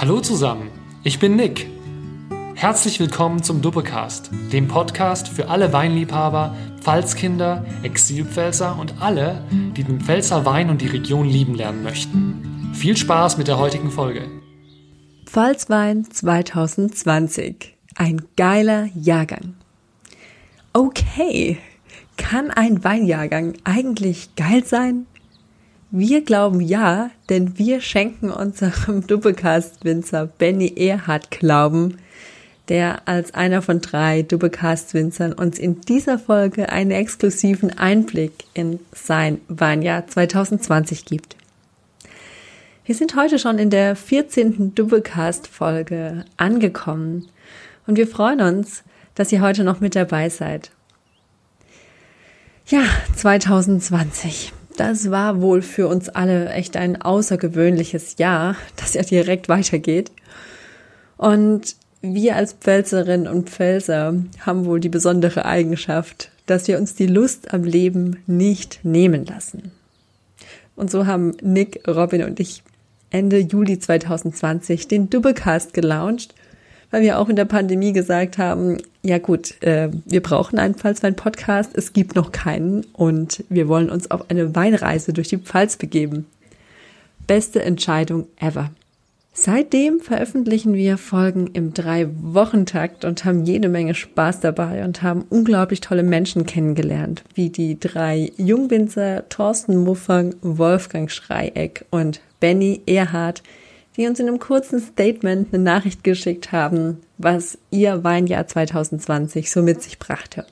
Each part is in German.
Hallo zusammen, ich bin Nick. Herzlich willkommen zum Duppecast, dem Podcast für alle Weinliebhaber, Pfalzkinder, Exilpfälzer und alle, die den Pfälzer Wein und die Region lieben lernen möchten. Viel Spaß mit der heutigen Folge. Pfalzwein 2020. Ein geiler Jahrgang. Okay, kann ein Weinjahrgang eigentlich geil sein? Wir glauben ja, denn wir schenken unserem Dubbecast-Winzer Benny Erhard Glauben, der als einer von drei Dubbecast-Winzern uns in dieser Folge einen exklusiven Einblick in sein Weinjahr 2020 gibt. Wir sind heute schon in der 14. Dubbecast-Folge angekommen und wir freuen uns, dass ihr heute noch mit dabei seid. Ja, 2020 das war wohl für uns alle echt ein außergewöhnliches Jahr, das ja direkt weitergeht. Und wir als Pfälzerinnen und Pfälzer haben wohl die besondere Eigenschaft, dass wir uns die Lust am Leben nicht nehmen lassen. Und so haben Nick, Robin und ich Ende Juli 2020 den Doublecast gelauncht weil wir auch in der Pandemie gesagt haben, ja gut, äh, wir brauchen einen Pfalzwein-Podcast, es gibt noch keinen und wir wollen uns auf eine Weinreise durch die Pfalz begeben. Beste Entscheidung ever. Seitdem veröffentlichen wir Folgen im Drei-Wochen-Takt und haben jede Menge Spaß dabei und haben unglaublich tolle Menschen kennengelernt, wie die drei Jungwinzer Thorsten Muffang, Wolfgang Schreieck und Benny Erhard, die uns in einem kurzen Statement eine Nachricht geschickt haben, was ihr Weinjahr 2020 so mit sich brachte.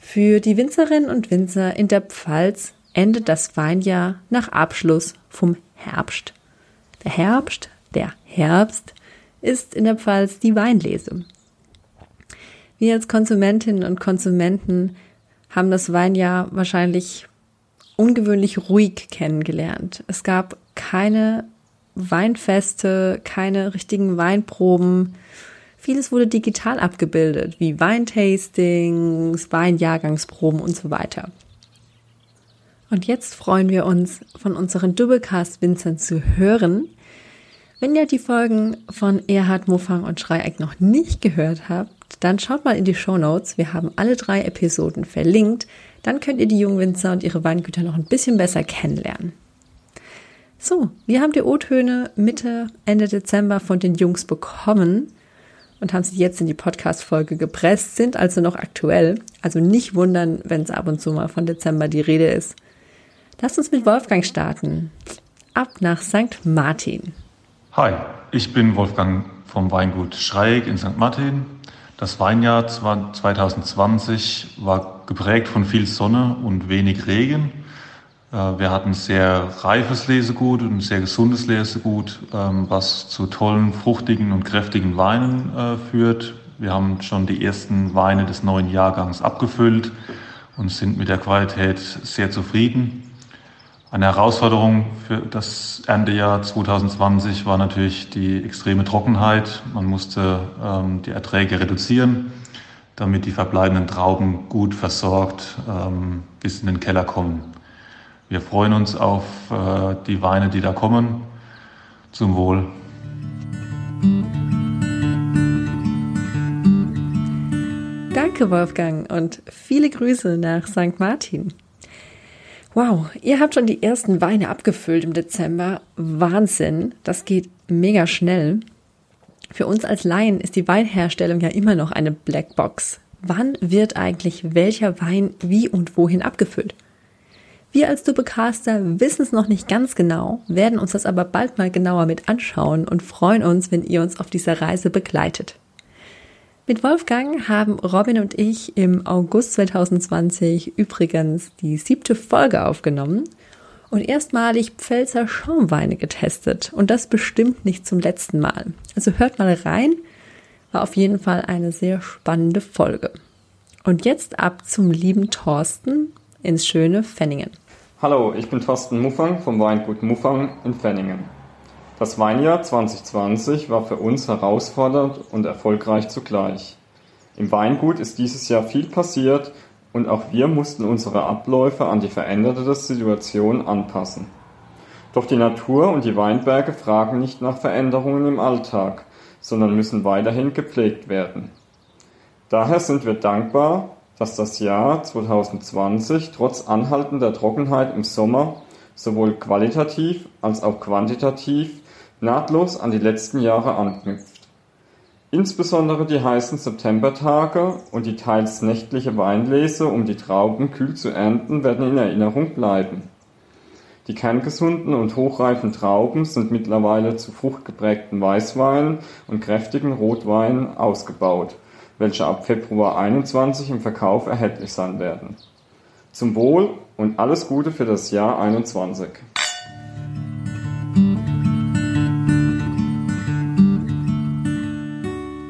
Für die Winzerinnen und Winzer in der Pfalz endet das Weinjahr nach Abschluss vom Herbst. Der Herbst, der Herbst ist in der Pfalz die Weinlese. Wir als Konsumentinnen und Konsumenten haben das Weinjahr wahrscheinlich ungewöhnlich ruhig kennengelernt. Es gab keine Weinfeste, keine richtigen Weinproben. Vieles wurde digital abgebildet, wie Weintastings, Weinjahrgangsproben und so weiter. Und jetzt freuen wir uns, von unseren Doublecast-Winzern zu hören. Wenn ihr die Folgen von Erhard Mofang und Schreieck noch nicht gehört habt, dann schaut mal in die Show Notes. Wir haben alle drei Episoden verlinkt. Dann könnt ihr die Jungwinzer und ihre Weingüter noch ein bisschen besser kennenlernen. So, wir haben die O-Töne Mitte, Ende Dezember von den Jungs bekommen und haben sie jetzt in die Podcast-Folge gepresst, sind also noch aktuell. Also nicht wundern, wenn es ab und zu mal von Dezember die Rede ist. Lasst uns mit Wolfgang starten. Ab nach St. Martin. Hi, ich bin Wolfgang vom Weingut Schreieck in St. Martin. Das Weinjahr 2020 war geprägt von viel Sonne und wenig Regen. Äh, wir hatten sehr reifes Lesegut und sehr gesundes Lesegut, ähm, was zu tollen, fruchtigen und kräftigen Weinen äh, führt. Wir haben schon die ersten Weine des neuen Jahrgangs abgefüllt und sind mit der Qualität sehr zufrieden. Eine Herausforderung für das Erntejahr 2020 war natürlich die extreme Trockenheit. Man musste ähm, die Erträge reduzieren, damit die verbleibenden Trauben gut versorgt ähm, bis in den Keller kommen. Wir freuen uns auf äh, die Weine, die da kommen. Zum Wohl. Danke, Wolfgang, und viele Grüße nach St. Martin. Wow, ihr habt schon die ersten Weine abgefüllt im Dezember. Wahnsinn, das geht mega schnell. Für uns als Laien ist die Weinherstellung ja immer noch eine Blackbox. Wann wird eigentlich welcher Wein wie und wohin abgefüllt? Wir als Dubecaster wissen es noch nicht ganz genau, werden uns das aber bald mal genauer mit anschauen und freuen uns, wenn ihr uns auf dieser Reise begleitet. Mit Wolfgang haben Robin und ich im August 2020 übrigens die siebte Folge aufgenommen und erstmalig Pfälzer Schaumweine getestet und das bestimmt nicht zum letzten Mal. Also hört mal rein, war auf jeden Fall eine sehr spannende Folge. Und jetzt ab zum lieben Thorsten ins schöne Fenningen. Hallo, ich bin Thorsten Muffang vom Weingut Muffang in Fenningen. Das Weinjahr 2020 war für uns herausfordernd und erfolgreich zugleich. Im Weingut ist dieses Jahr viel passiert und auch wir mussten unsere Abläufe an die veränderte Situation anpassen. Doch die Natur und die Weinberge fragen nicht nach Veränderungen im Alltag, sondern müssen weiterhin gepflegt werden. Daher sind wir dankbar, dass das Jahr 2020 trotz anhaltender Trockenheit im Sommer sowohl qualitativ als auch quantitativ nahtlos an die letzten Jahre anknüpft. Insbesondere die heißen Septembertage und die teils nächtliche Weinlese, um die Trauben kühl zu ernten, werden in Erinnerung bleiben. Die kerngesunden und hochreifen Trauben sind mittlerweile zu fruchtgeprägten Weißweinen und kräftigen Rotweinen ausgebaut, welche ab Februar 21 im Verkauf erhältlich sein werden. Zum Wohl und alles Gute für das Jahr 21.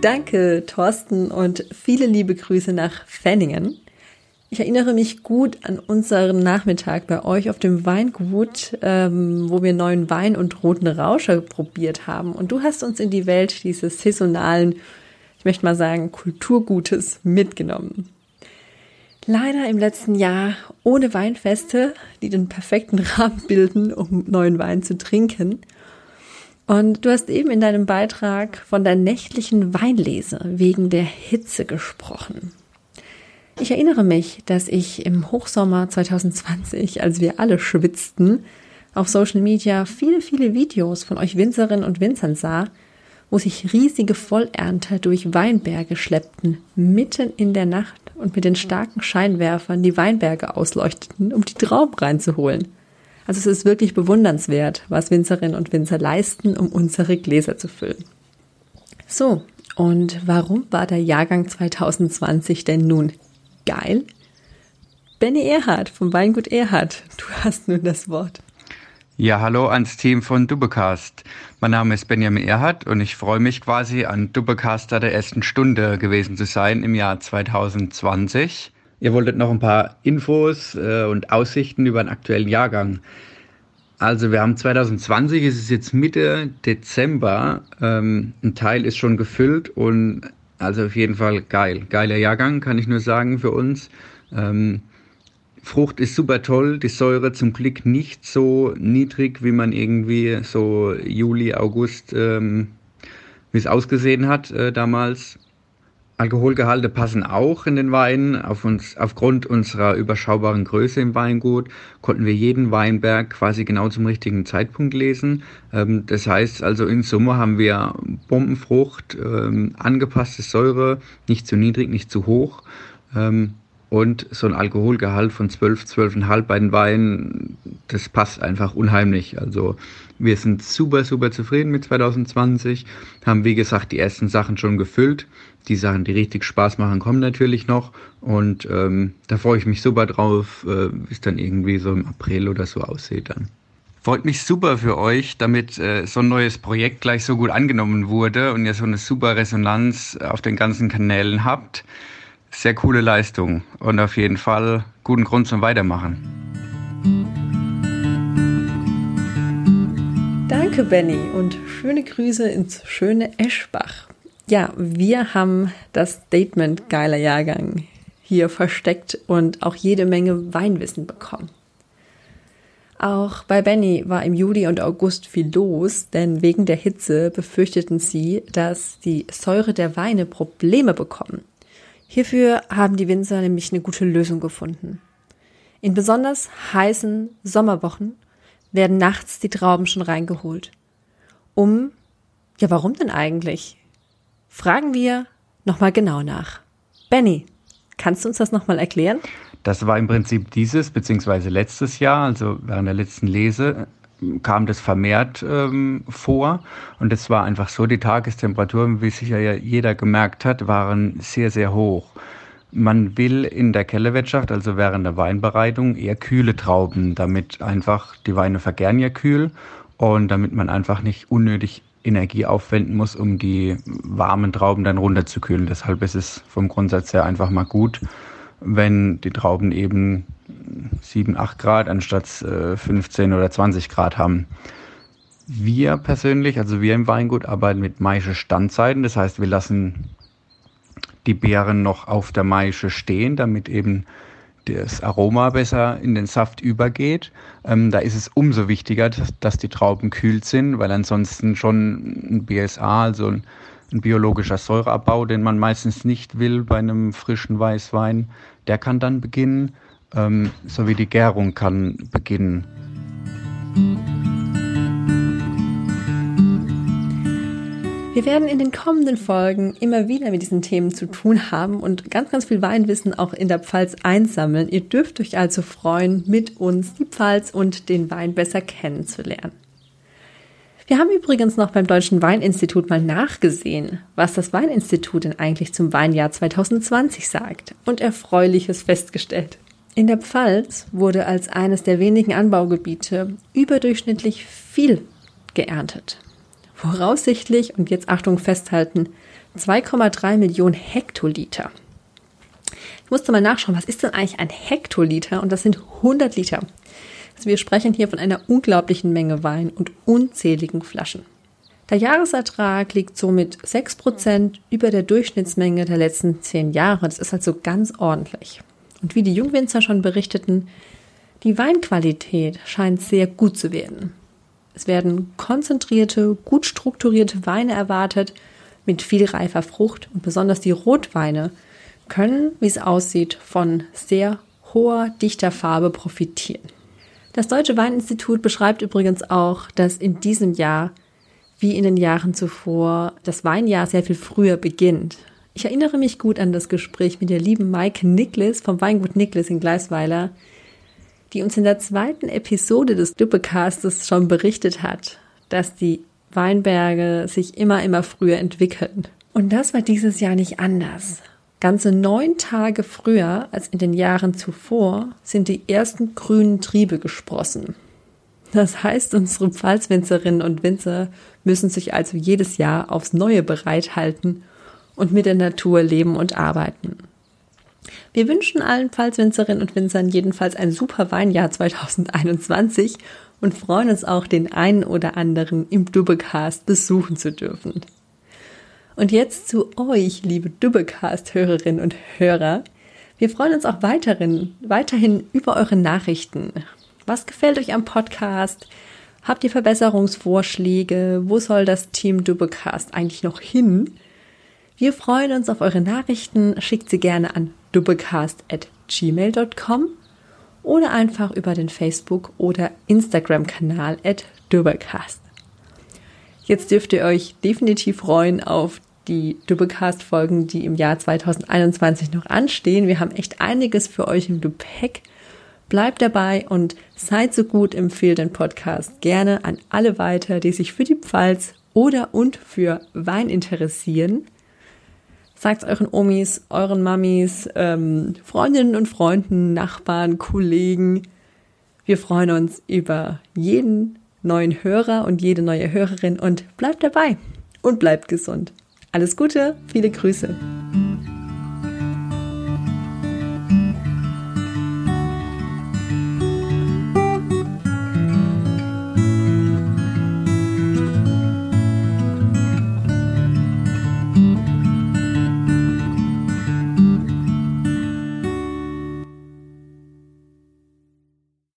Danke, Thorsten, und viele liebe Grüße nach Fenningen. Ich erinnere mich gut an unseren Nachmittag bei euch auf dem Weingut, ähm, wo wir neuen Wein und roten Rauscher probiert haben. Und du hast uns in die Welt dieses saisonalen, ich möchte mal sagen, Kulturgutes mitgenommen. Leider im letzten Jahr ohne Weinfeste, die den perfekten Rahmen bilden, um neuen Wein zu trinken. Und du hast eben in deinem Beitrag von der nächtlichen Weinlese wegen der Hitze gesprochen. Ich erinnere mich, dass ich im Hochsommer 2020, als wir alle schwitzten, auf Social Media viele, viele Videos von euch Winzerinnen und Winzern sah, wo sich riesige Vollernter durch Weinberge schleppten, mitten in der Nacht und mit den starken Scheinwerfern die Weinberge ausleuchteten, um die Trauben reinzuholen. Also es ist wirklich bewundernswert, was Winzerinnen und Winzer leisten, um unsere Gläser zu füllen. So, und warum war der Jahrgang 2020 denn nun geil? Benny Erhard vom Weingut Erhard, du hast nun das Wort. Ja, hallo ans Team von Dubbecast. Mein Name ist Benjamin Erhard und ich freue mich quasi an Dubbecaster der ersten Stunde gewesen zu sein im Jahr 2020. Ihr wolltet noch ein paar Infos äh, und Aussichten über den aktuellen Jahrgang. Also wir haben 2020, es ist jetzt Mitte Dezember, ähm, ein Teil ist schon gefüllt und also auf jeden Fall geil. Geiler Jahrgang, kann ich nur sagen für uns. Ähm, Frucht ist super toll, die Säure zum Glück nicht so niedrig, wie man irgendwie so Juli, August, ähm, wie es ausgesehen hat äh, damals. Alkoholgehalte passen auch in den Weinen. Auf uns, aufgrund unserer überschaubaren Größe im Weingut konnten wir jeden Weinberg quasi genau zum richtigen Zeitpunkt lesen. Ähm, das heißt also in Summe haben wir Bombenfrucht, ähm, angepasste Säure, nicht zu niedrig, nicht zu hoch. Ähm, und so ein Alkoholgehalt von 12, 12,5 bei den Weinen, das passt einfach unheimlich. Also wir sind super, super zufrieden mit 2020, haben wie gesagt die ersten Sachen schon gefüllt. Die Sachen, die richtig Spaß machen, kommen natürlich noch. Und ähm, da freue ich mich super drauf, äh, wie es dann irgendwie so im April oder so aussieht dann. Freut mich super für euch, damit äh, so ein neues Projekt gleich so gut angenommen wurde und ihr so eine super Resonanz auf den ganzen Kanälen habt. Sehr coole Leistung und auf jeden Fall guten Grund zum Weitermachen. Danke, Benny, und schöne Grüße ins schöne Eschbach. Ja, wir haben das Statement geiler Jahrgang hier versteckt und auch jede Menge Weinwissen bekommen. Auch bei Benny war im Juli und August viel los, denn wegen der Hitze befürchteten sie, dass die Säure der Weine Probleme bekommen. Hierfür haben die Winzer nämlich eine gute Lösung gefunden. In besonders heißen Sommerwochen werden nachts die Trauben schon reingeholt. Um, ja, warum denn eigentlich? fragen wir nochmal genau nach. Benny, kannst du uns das nochmal erklären? Das war im Prinzip dieses beziehungsweise letztes Jahr, also während der letzten Lese, kam das vermehrt ähm, vor. Und es war einfach so, die Tagestemperaturen, wie sicher ja jeder gemerkt hat, waren sehr, sehr hoch. Man will in der Kellerwirtschaft, also während der Weinbereitung, eher kühle Trauben, damit einfach die Weine vergären ja kühl und damit man einfach nicht unnötig Energie aufwenden muss, um die warmen Trauben dann runterzukühlen. Deshalb ist es vom Grundsatz her einfach mal gut, wenn die Trauben eben 7, 8 Grad anstatt 15 äh, oder 20 Grad haben. Wir persönlich, also wir im Weingut, arbeiten mit Maische Standzeiten. Das heißt, wir lassen die Beeren noch auf der Maische stehen, damit eben das Aroma besser in den Saft übergeht. Ähm, da ist es umso wichtiger, dass, dass, die Trauben kühlt sind, weil ansonsten schon ein BSA, also ein, ein biologischer Säureabbau, den man meistens nicht will bei einem frischen Weißwein, der kann dann beginnen, ähm, sowie die Gärung kann beginnen. Wir werden in den kommenden Folgen immer wieder mit diesen Themen zu tun haben und ganz, ganz viel Weinwissen auch in der Pfalz einsammeln. Ihr dürft euch also freuen, mit uns die Pfalz und den Wein besser kennenzulernen. Wir haben übrigens noch beim Deutschen Weininstitut mal nachgesehen, was das Weininstitut denn eigentlich zum Weinjahr 2020 sagt und Erfreuliches festgestellt. In der Pfalz wurde als eines der wenigen Anbaugebiete überdurchschnittlich viel geerntet voraussichtlich, und jetzt Achtung festhalten, 2,3 Millionen Hektoliter. Ich musste mal nachschauen, was ist denn eigentlich ein Hektoliter? Und das sind 100 Liter. Also wir sprechen hier von einer unglaublichen Menge Wein und unzähligen Flaschen. Der Jahresertrag liegt somit 6% über der Durchschnittsmenge der letzten 10 Jahre. Das ist also ganz ordentlich. Und wie die Jungwinzer schon berichteten, die Weinqualität scheint sehr gut zu werden. Es werden konzentrierte, gut strukturierte Weine erwartet mit viel reifer Frucht und besonders die Rotweine können, wie es aussieht, von sehr hoher, dichter Farbe profitieren. Das Deutsche Weininstitut beschreibt übrigens auch, dass in diesem Jahr, wie in den Jahren zuvor, das Weinjahr sehr viel früher beginnt. Ich erinnere mich gut an das Gespräch mit der lieben Maike Niklas vom Weingut Niklas in Gleisweiler, die uns in der zweiten Episode des Duppecastes schon berichtet hat, dass die Weinberge sich immer, immer früher entwickeln. Und das war dieses Jahr nicht anders. Ganze neun Tage früher als in den Jahren zuvor sind die ersten grünen Triebe gesprossen. Das heißt, unsere Pfalzwinzerinnen und Winzer müssen sich also jedes Jahr aufs Neue bereithalten und mit der Natur leben und arbeiten. Wir wünschen allen Pfalzwinzerinnen und Winzern jedenfalls ein super Weinjahr 2021 und freuen uns auch, den einen oder anderen im Dubbecast besuchen zu dürfen. Und jetzt zu euch, liebe Dubbecast-Hörerinnen und Hörer. Wir freuen uns auch weiterhin, weiterhin über eure Nachrichten. Was gefällt euch am Podcast? Habt ihr Verbesserungsvorschläge? Wo soll das Team Dubbecast eigentlich noch hin? Wir freuen uns auf eure Nachrichten. Schickt sie gerne an dubbelcast.gmail.com oder einfach über den Facebook- oder Instagram-Kanal at. Jetzt dürft ihr euch definitiv freuen auf die Dubbelcast-Folgen, die im Jahr 2021 noch anstehen. Wir haben echt einiges für euch im Gepäck. Bleibt dabei und seid so gut, empfehlt den Podcast gerne an alle weiter, die sich für die Pfalz oder und für Wein interessieren. Sagt euren Omis, euren Mamis, ähm, Freundinnen und Freunden, Nachbarn, Kollegen. Wir freuen uns über jeden neuen Hörer und jede neue Hörerin und bleibt dabei und bleibt gesund. Alles Gute, viele Grüße.